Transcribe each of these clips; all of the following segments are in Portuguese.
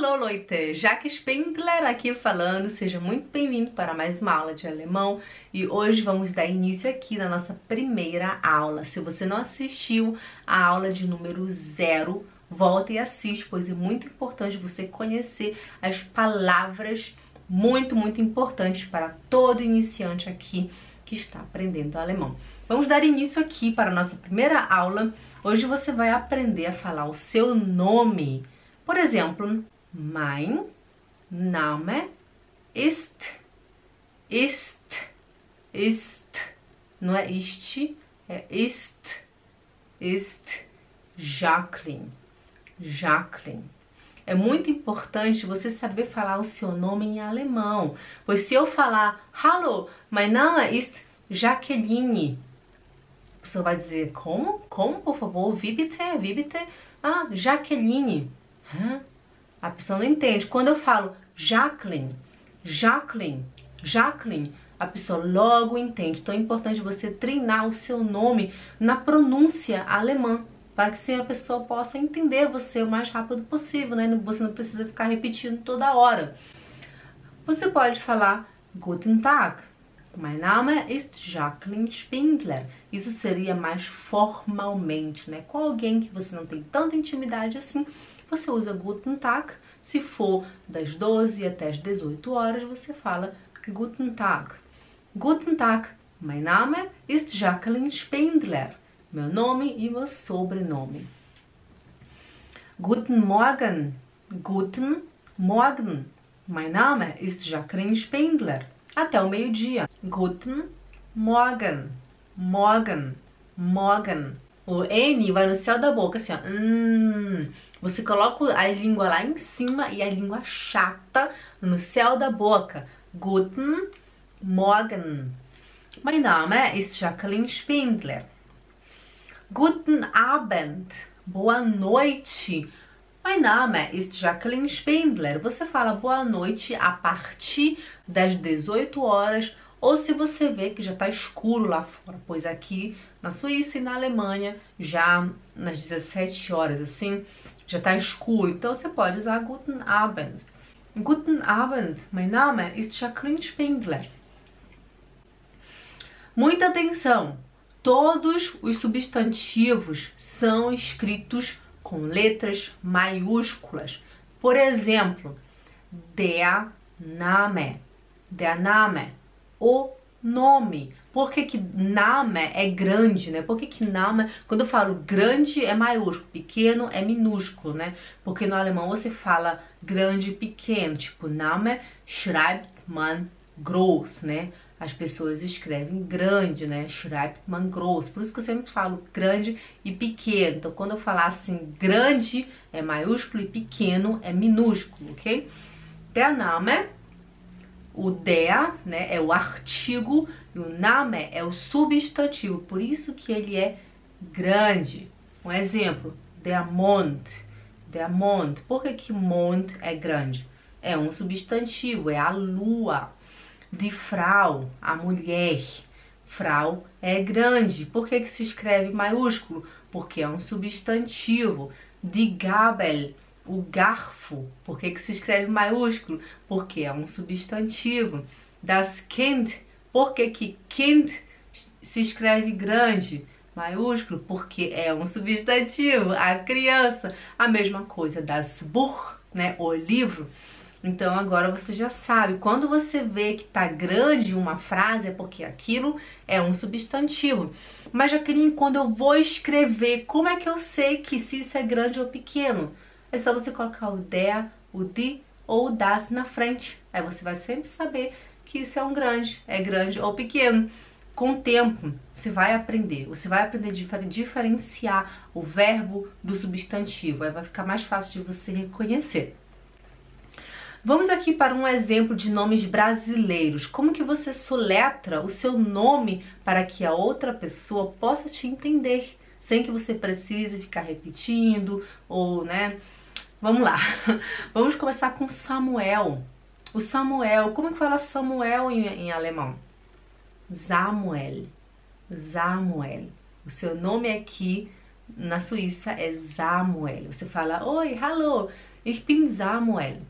Alô, Leute! Jaque Spindler aqui falando, seja muito bem-vindo para mais uma aula de alemão e hoje vamos dar início aqui na nossa primeira aula. Se você não assistiu a aula de número zero, volta e assiste, pois é muito importante você conhecer as palavras muito, muito importantes para todo iniciante aqui que está aprendendo alemão. Vamos dar início aqui para a nossa primeira aula. Hoje você vai aprender a falar o seu nome. Por exemplo, mein Name ist, ist, ist. Não é ist, é ist, ist Jacqueline. Jacqueline. É muito importante você saber falar o seu nome em alemão. Pois se eu falar Hallo, mein Name ist Jacqueline, a pessoa vai dizer como? Como, por favor? Wie bitte? Wie bitte? Ah, Jaqueline. Hã? A pessoa não entende. Quando eu falo Jacqueline, Jacqueline, Jacqueline, a pessoa logo entende. Então é importante você treinar o seu nome na pronúncia alemã, para que assim a pessoa possa entender você o mais rápido possível, né? Você não precisa ficar repetindo toda hora. Você pode falar Guten Tag. Mein Name ist Jacqueline Spindler. Isso seria mais formalmente, né? Com alguém que você não tem tanta intimidade assim, você usa Guten Tag. Se for das 12 até as 18 horas, você fala Guten Tag. Guten Tag, mein Name ist Jacqueline Spindler. Meu nome e meu sobrenome. Guten Morgen, guten Morgen. Mein Name ist Jacqueline Spindler. Até o meio-dia. Guten Morgen, Morgen, Morgen. O N vai no céu da boca, assim, ó. Hum. Você coloca a língua lá em cima e a língua chata no céu da boca. Guten Morgen. Mein Name ist Jacqueline Spindler. Guten Abend. Boa noite. Mein Name ist Jacqueline Spindler. Você fala boa noite a partir das 18 horas ou se você vê que já está escuro lá fora, pois aqui na Suíça e na Alemanha já nas 17 horas assim já está escuro, então você pode usar Guten Abend. Guten Abend, mein Name ist Jacqueline Spindler. Muita atenção! Todos os substantivos são escritos com letras maiúsculas. Por exemplo, der Name, der Name, o nome. Por que, que Name é grande, né? Por que, que Name, quando eu falo grande é maiúsculo, pequeno é minúsculo, né? Porque no alemão você fala grande e pequeno, tipo Name schreibt man groß, né? As pessoas escrevem grande, né? Schreibt man groß. Por isso que eu sempre falo grande e pequeno. Então, quando eu falar assim, grande é maiúsculo e pequeno é minúsculo, ok? Der Name o der, né, é o artigo e o Name é o substantivo, por isso que ele é grande. Um exemplo, der Mond, der Mond. Por que que Mond é grande? É um substantivo, é a lua. De Frau, a mulher. Frau é grande. Por que que se escreve maiúsculo? Porque é um substantivo. De Gabel, o garfo, por que, que se escreve maiúsculo? Porque é um substantivo. Das Kind, por que, que Kind se escreve grande? Maiúsculo, porque é um substantivo, a criança. A mesma coisa das Buch, né, o livro. Então agora você já sabe, quando você vê que tá grande uma frase é porque aquilo é um substantivo. Mas Jaqueline, quando eu vou escrever, como é que eu sei que se isso é grande ou pequeno? é só você colocar o der, o de ou o das na frente. Aí você vai sempre saber que isso é um grande, é grande ou pequeno. Com o tempo, você vai aprender, você vai aprender a diferenciar o verbo do substantivo, aí vai ficar mais fácil de você reconhecer. Vamos aqui para um exemplo de nomes brasileiros. Como que você soletra o seu nome para que a outra pessoa possa te entender, sem que você precise ficar repetindo ou, né, Vamos lá. Vamos começar com Samuel. O Samuel, como é que fala Samuel em, em alemão? Samuel. Samuel. O seu nome aqui na Suíça é Samuel. Você fala, oi, hallo, ich bin Samuel.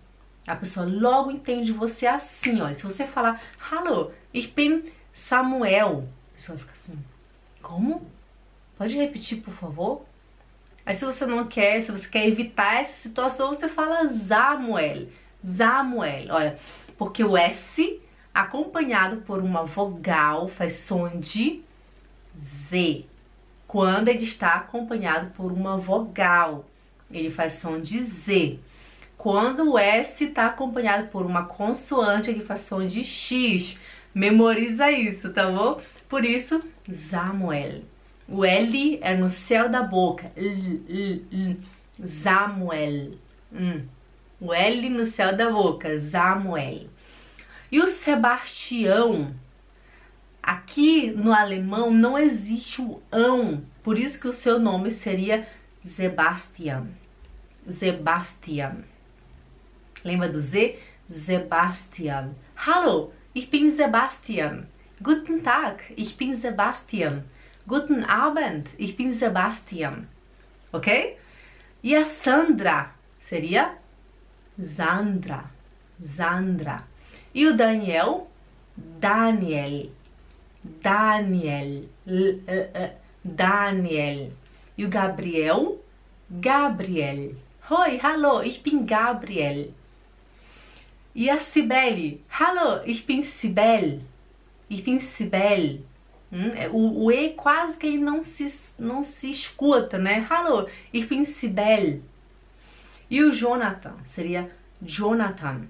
A pessoa logo entende você assim, ó. Se você falar, hallo, ich bin Samuel, a pessoa fica assim, como? Pode repetir, por favor? Aí se você não quer, se você quer evitar essa situação, você fala Samuel. Samuel, olha, porque o S acompanhado por uma vogal faz som de Z. Quando ele está acompanhado por uma vogal, ele faz som de Z. Quando o S está acompanhado por uma consoante, ele faz som de X. Memoriza isso, tá bom? Por isso, Samuel. O L é no céu da boca. L, L, L. Samuel. Hum. O L no céu da boca. Samuel. E o Sebastião Aqui no alemão não existe o ão, por isso que o seu nome seria Sebastian. Sebastian. Lembra do Z? Sebastian. Hallo, ich bin Sebastian. Guten Tag, ich bin Sebastian. Guten Abend, ich bin Sebastian. Ok? E a Sandra seria Sandra. Sandra. E o Daniel? Daniel. Daniel, Daniel. E o Gabriel? Gabriel. Oi, hallo, ich bin Gabriel. E a Cibele? Hallo, ich bin Cibel. Ich bin Cibel. Hum, o, o, E quase que não se, não se escuta, né? Hallo, ich bin Cibel. E o Jonathan? Seria Jonathan.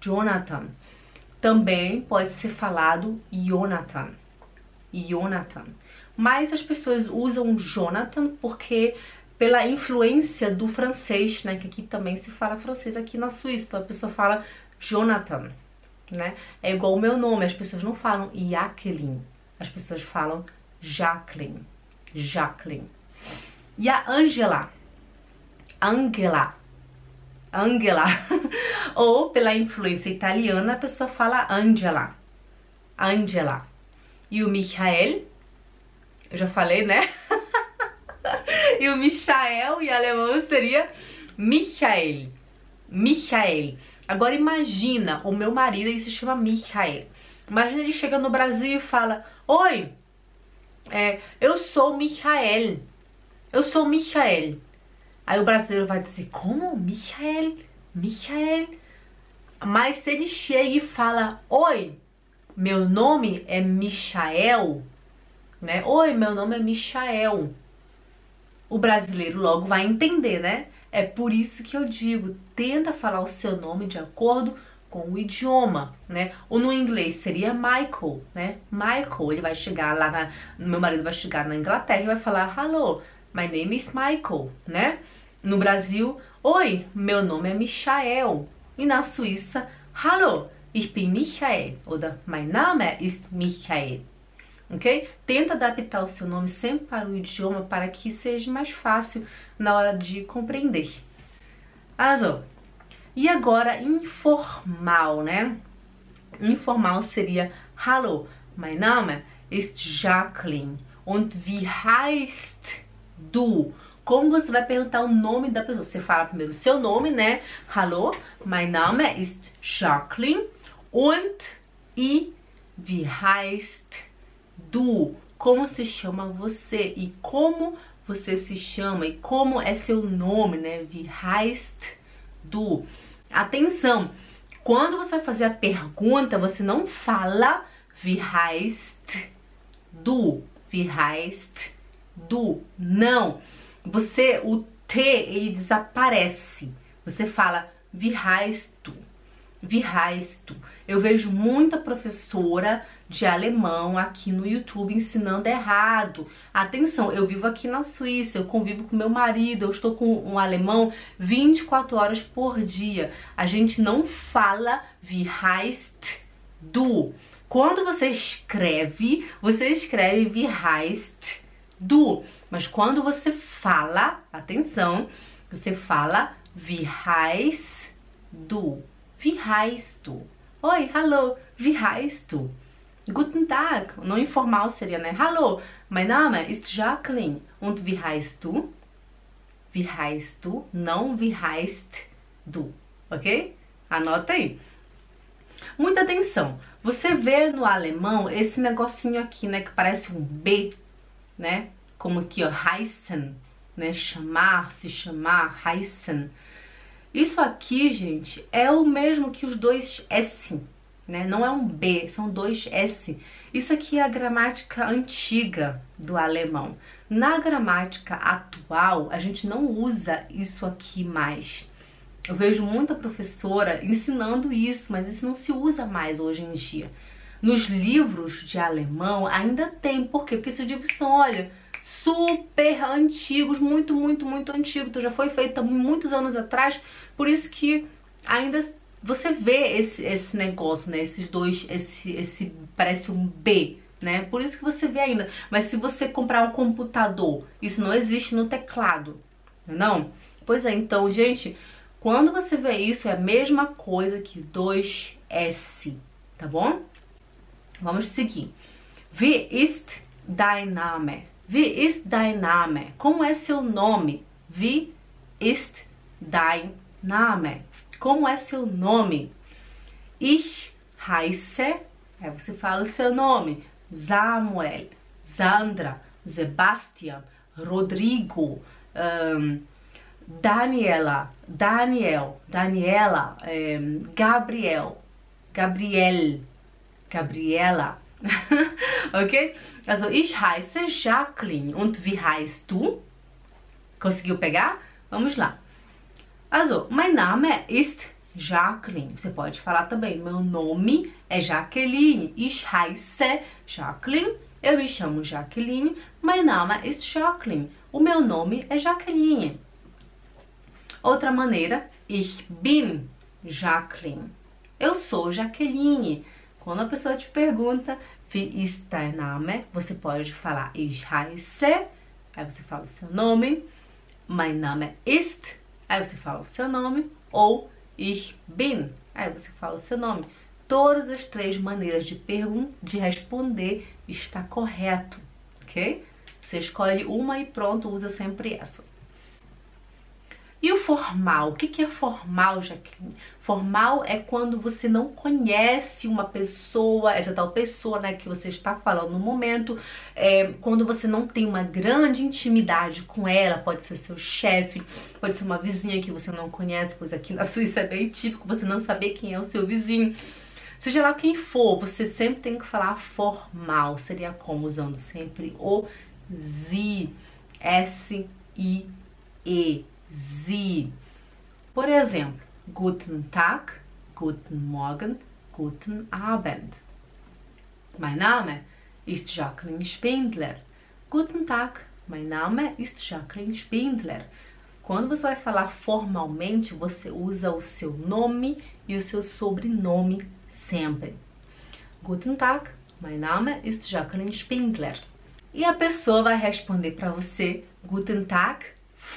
Jonathan. Também pode ser falado Jonathan. Jonathan. Mas as pessoas usam Jonathan porque pela influência do francês, né, que aqui também se fala francês aqui na Suíça, então a pessoa fala Jonathan, né? É igual o meu nome, as pessoas não falam Jacqueline, as pessoas falam Jacqueline, Jacqueline. E a Angela, Angela, Angela, ou pela influência italiana, a pessoa fala Angela, Angela. E o Michael, eu já falei, né? e o Michael em alemão seria Michael. Michael. Agora imagina, o meu marido ele se chama Michael. Imagina ele chega no Brasil e fala: Oi, é, eu sou Michael. Eu sou Michael. Aí o brasileiro vai dizer: Como? Michael? Michael? Mas se ele chega e fala: Oi, meu nome é Michael, né? Oi, meu nome é Michael. O brasileiro logo vai entender, né? É por isso que eu digo, tenta falar o seu nome de acordo com o idioma, né? Ou no inglês seria Michael, né? Michael, ele vai chegar lá na, meu marido vai chegar na Inglaterra e vai falar Hello, my name is Michael, né? No Brasil, oi, meu nome é Michael. E na Suíça, Hello, Ich bin Michael oder mein Name ist Michael. Ok? Tenta adaptar o seu nome sempre para o idioma para que seja mais fácil na hora de compreender. Also, e agora informal, né? Informal seria Hallo, mein Name ist Jacqueline und wie heißt du? Como você vai perguntar o nome da pessoa? Você fala primeiro o seu nome, né? Hallo, mein Name ist Jacqueline Und wie heißt du? Como se chama você e como você se chama e como é seu nome, né? Wie heißt du? Atenção, quando você vai fazer a pergunta, você não fala wie heißt du, wie heißt du. Não. Você o T ele desaparece. Você fala wie heißt du. Wie heißt du? Eu vejo muita professora de alemão aqui no YouTube ensinando errado. Atenção, eu vivo aqui na Suíça, eu convivo com meu marido, eu estou com um alemão 24 horas por dia. A gente não fala wie du. Quando você escreve, você escreve wie heißt du. Mas quando você fala, atenção, você fala wie heißt du. Wie heißt du? Oi, hallo, wie heißt du? Guten Tag. No informal seria, né? Hallo, mein Name ist Jacqueline. Und wie heißt du? Wie heißt du? Não wie heißt du, ok? Anota aí. Muita atenção. Você vê no alemão esse negocinho aqui, né, que parece um B, né? Como aqui, ó, heißen, né? Chamar, se chamar, heißen. Isso aqui, gente, é o mesmo que os dois S, né? Não é um B, são dois S. Isso aqui é a gramática antiga do alemão. Na gramática atual, a gente não usa isso aqui mais. Eu vejo muita professora ensinando isso, mas isso não se usa mais hoje em dia. Nos livros de alemão ainda tem, por quê? Porque esses livros são, olha, super antigos, muito, muito, muito antigos. Então já foi feito há muitos anos atrás, por isso que ainda você vê esse, esse negócio, né? Esses dois, esse, esse parece um B, né? Por isso que você vê ainda. Mas se você comprar um computador, isso não existe no teclado, não? Pois é, então, gente, quando você vê isso, é a mesma coisa que 2S, tá bom? Vamos seguir. Wie ist dein Name? Wie ist dein Name? Como é seu nome? Wie ist dein Name? Como é seu nome? Ich heiße, aí você fala o seu nome, Samuel, Sandra, Sebastian, Rodrigo, um, Daniela, Daniel, Daniela, um, Gabriel, Gabriel, Gabriela, ok? Also, ich heiße Jacqueline. Und wie heißt du? Conseguiu pegar? Vamos lá. Also, mein Name ist Jacqueline. Você pode falar também, meu nome é Jacqueline. Ich heiße Jacqueline. Eu me chamo Jacqueline. Mein Name ist Jacqueline. O meu nome é Jacqueline. Outra maneira, ich bin Jacqueline. Eu sou Jaqueline. Quando a pessoa te pergunta wie ist dein Name, você pode falar ich heiße, aí você fala o seu nome, mein Name ist, aí você fala o seu nome, ou ich bin, aí você fala o seu nome. Todas as três maneiras de de responder está correto, ok? Você escolhe uma e pronto, usa sempre essa. E o formal? O que é formal, Jaqueline? Formal é quando você não conhece uma pessoa, essa tal pessoa né, que você está falando no momento, é, quando você não tem uma grande intimidade com ela, pode ser seu chefe, pode ser uma vizinha que você não conhece, pois aqui na Suíça é bem típico você não saber quem é o seu vizinho. Seja lá quem for, você sempre tem que falar formal. Seria como? Usando sempre o Z, S-I-E Sie. Por exemplo, Guten Tag, Guten Morgen, Guten Abend. Mein Name ist Jacqueline Spindler. Guten Tag, mein Name ist Jacqueline Spindler. Quando você vai falar formalmente, você usa o seu nome e o seu sobrenome sempre. Guten Tag, mein Name ist Jacqueline Spindler. E a pessoa vai responder para você: Guten Tag,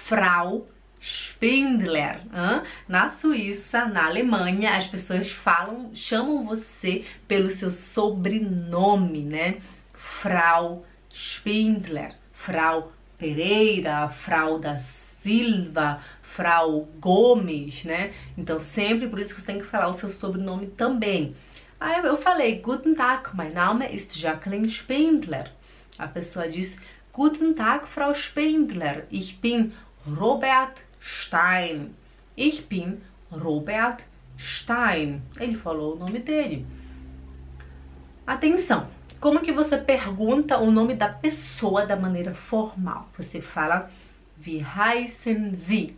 Frau Spindler. Hein? Na Suíça, na Alemanha, as pessoas falam, chamam você pelo seu sobrenome, né? Frau Spindler, Frau Pereira, Frau da Silva, Frau Gomes, né? Então sempre por isso que você tem que falar o seu sobrenome também. Aí eu falei, Guten Tag, mein Name ist Jacqueline Spindler. A pessoa diz, Guten Tag, Frau Spindler, ich bin Robert Stein. Ich bin Robert Stein. Ele falou o nome dele. Atenção! Como que você pergunta o nome da pessoa da maneira formal? Você fala Wie heißen Sie?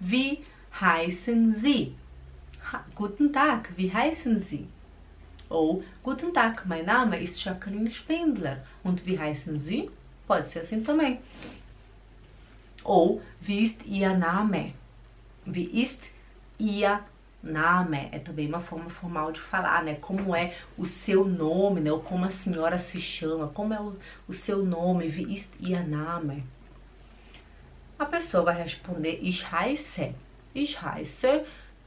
Wie heißen Sie? Guten Tag, wie heißen Sie? Ou Guten Tag, mein Name ist Jacqueline Spindler. Und wie heißen Sie? Pode ser assim também. Ou wie ist ihr Name? Wie ist ihr Name? É também uma forma formal de falar, né? Como é o seu nome, né? Ou como a senhora se chama, como é o, o seu nome? Wie ist ihr Name? A pessoa vai responder Ich heiße. Ich heiße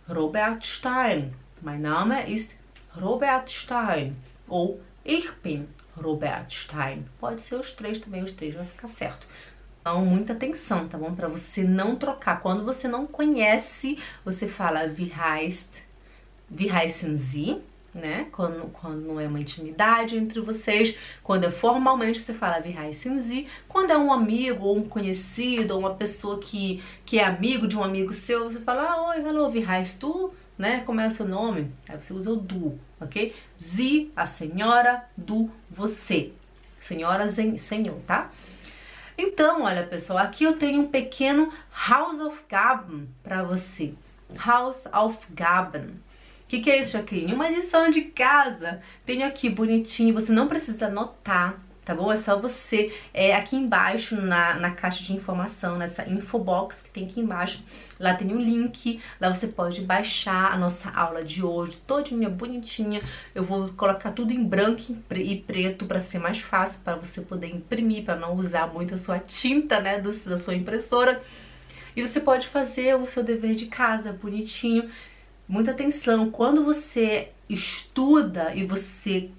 Robert Stein. Mein Name ist Robert Stein. Ou Ich bin Robert Stein. Pode ser os três também, os três vai ficar certo. Então, muita atenção, tá bom? Para você não trocar. Quando você não conhece, você fala wie heißt, wie Sie, né? Quando, quando não é uma intimidade entre vocês, quando é formalmente você fala Sie. Quando é um amigo ou um conhecido ou uma pessoa que, que é amigo de um amigo seu, você fala, ah, oi, hello, heißt du? Né? Como é o seu nome? Aí você usa o du, ok? Sie, a senhora, du, você. Senhora, senhor, tá? Então, olha pessoal, aqui eu tenho um pequeno Hausaufgaben para você. Hausaufgaben. O que, que é isso, Jaqueline? Uma lição de casa. Tenho aqui bonitinho, você não precisa anotar, tá bom? É só você, é, aqui embaixo na, na caixa de informação, nessa infobox que tem aqui embaixo, lá tem um link, lá você pode baixar a nossa aula de hoje, todinha bonitinha. Eu vou colocar tudo em branco e preto para ser mais fácil para você poder imprimir, para não usar muito a sua tinta, né, do, da sua impressora. E você pode fazer o seu dever de casa bonitinho. Muita atenção, quando você estuda e você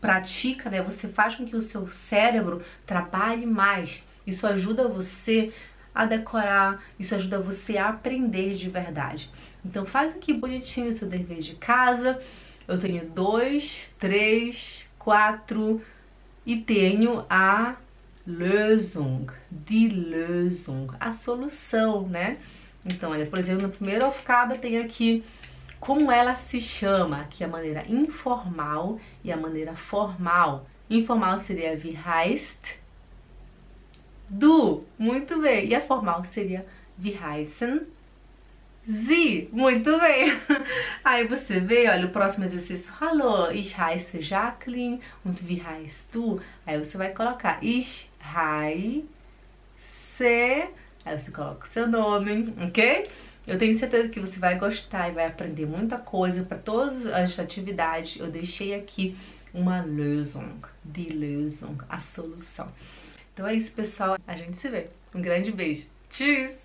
pratica, né, você faz com que o seu cérebro trabalhe mais. Isso ajuda você a decorar, isso ajuda você a aprender de verdade. Então faz aqui bonitinho o seu dever de casa. Eu tenho dois, três, quatro e tenho a Lösung, die Lösung, a solução, né? Então, olha, por exemplo, no primeiro Aufgabe tem aqui como ela se chama, é a maneira informal e a maneira formal. Informal seria wie heißt du, muito bem. E a formal seria wie heißen Sie, muito bem. Aí você vê, olha, o próximo exercício. Hallo, ich heiße Jacqueline und wie heißt du? Aí você vai colocar ich heiße, aí você coloca o seu nome, ok? Eu tenho certeza que você vai gostar e vai aprender muita coisa para todas as atividades. Eu deixei aqui uma Lösung, die Lösung, a solução. Então é isso, pessoal. A gente se vê. Um grande beijo. Tschüss!